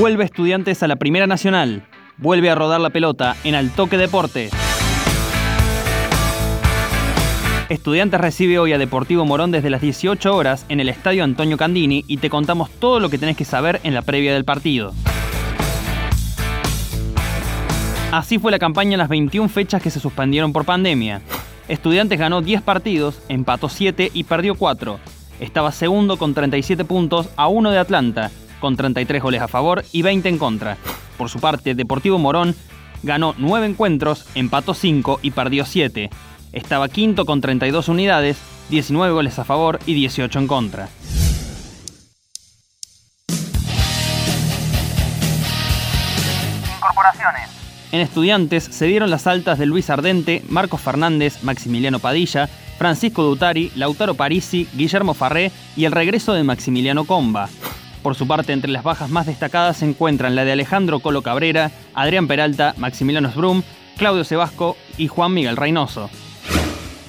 Vuelve Estudiantes a la Primera Nacional. Vuelve a rodar la pelota en Altoque Deportes. Estudiantes recibe hoy a Deportivo Morón desde las 18 horas en el Estadio Antonio Candini y te contamos todo lo que tenés que saber en la previa del partido. Así fue la campaña en las 21 fechas que se suspendieron por pandemia. Estudiantes ganó 10 partidos, empató 7 y perdió 4. Estaba segundo con 37 puntos a 1 de Atlanta, con 33 goles a favor y 20 en contra. Por su parte, Deportivo Morón ganó 9 encuentros, empató 5 y perdió 7. Estaba quinto con 32 unidades, 19 goles a favor y 18 en contra. Incorporaciones. En estudiantes se dieron las altas de Luis Ardente, Marcos Fernández, Maximiliano Padilla, Francisco Dutari, Lautaro Parisi, Guillermo Farré y el regreso de Maximiliano Comba. Por su parte, entre las bajas más destacadas se encuentran la de Alejandro Colo Cabrera, Adrián Peralta, Maximiliano Sbrum, Claudio Sebasco y Juan Miguel Reynoso.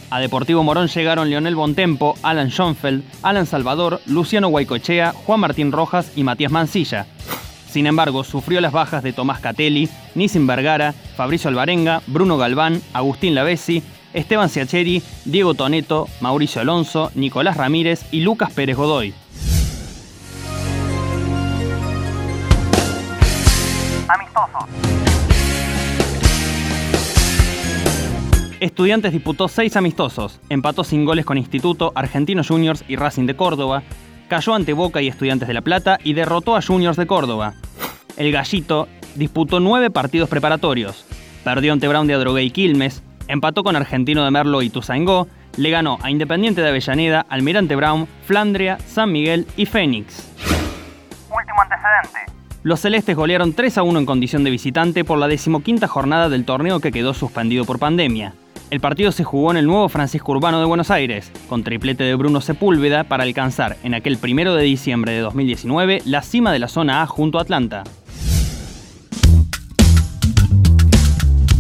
A Deportivo Morón llegaron Leonel Bontempo, Alan Schoenfeld, Alan Salvador, Luciano Guaycochea, Juan Martín Rojas y Matías Mancilla. Sin embargo, sufrió las bajas de Tomás Catelli, Nisim Vergara, Fabricio Alvarenga, Bruno Galván, Agustín Lavesi, Esteban Ciacheri, Diego Toneto, Mauricio Alonso, Nicolás Ramírez y Lucas Pérez Godoy. Amistosos. Estudiantes disputó seis amistosos, empató sin goles con Instituto, Argentinos Juniors y Racing de Córdoba, cayó ante Boca y Estudiantes de La Plata y derrotó a Juniors de Córdoba. El Gallito disputó nueve partidos preparatorios, perdió ante Brown de Adrogué y Quilmes, empató con Argentino de Merlo y Tuzangó, le ganó a Independiente de Avellaneda, Almirante Brown, Flandria, San Miguel y Fénix. Último antecedente. Los celestes golearon 3 a 1 en condición de visitante por la decimoquinta jornada del torneo que quedó suspendido por pandemia. El partido se jugó en el nuevo Francisco Urbano de Buenos Aires, con triplete de Bruno Sepúlveda para alcanzar en aquel primero de diciembre de 2019 la cima de la zona A junto a Atlanta.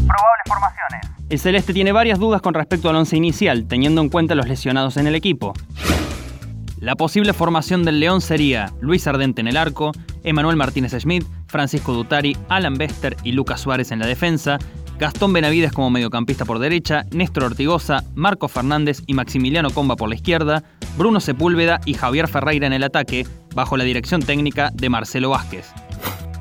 Probables formaciones. El Celeste tiene varias dudas con respecto al once inicial, teniendo en cuenta los lesionados en el equipo. La posible formación del León sería Luis Ardente en el arco, Emanuel Martínez Schmidt, Francisco Dutari, Alan Bester y Lucas Suárez en la defensa, Gastón Benavides como mediocampista por derecha, Néstor Ortigosa, Marco Fernández y Maximiliano Comba por la izquierda, Bruno Sepúlveda y Javier Ferreira en el ataque, bajo la dirección técnica de Marcelo Vázquez.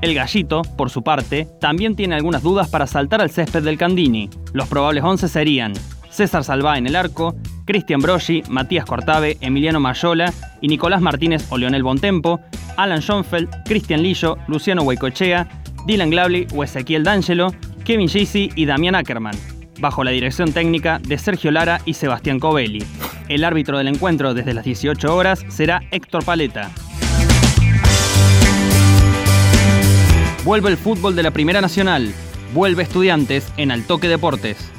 El Gallito, por su parte, también tiene algunas dudas para saltar al césped del Candini. Los probables 11 serían César Salvá en el arco, Cristian Broggi, Matías Cortave, Emiliano Mayola y Nicolás Martínez o Leonel Bontempo, Alan Schoenfeld, Cristian Lillo, Luciano Huaycochea, Dylan Glavli o Ezequiel D'Angelo, Kevin Jaycee y Damián Ackerman, bajo la dirección técnica de Sergio Lara y Sebastián Covelli. El árbitro del encuentro desde las 18 horas será Héctor Paleta. Vuelve el fútbol de la Primera Nacional. Vuelve Estudiantes en Altoque Deportes.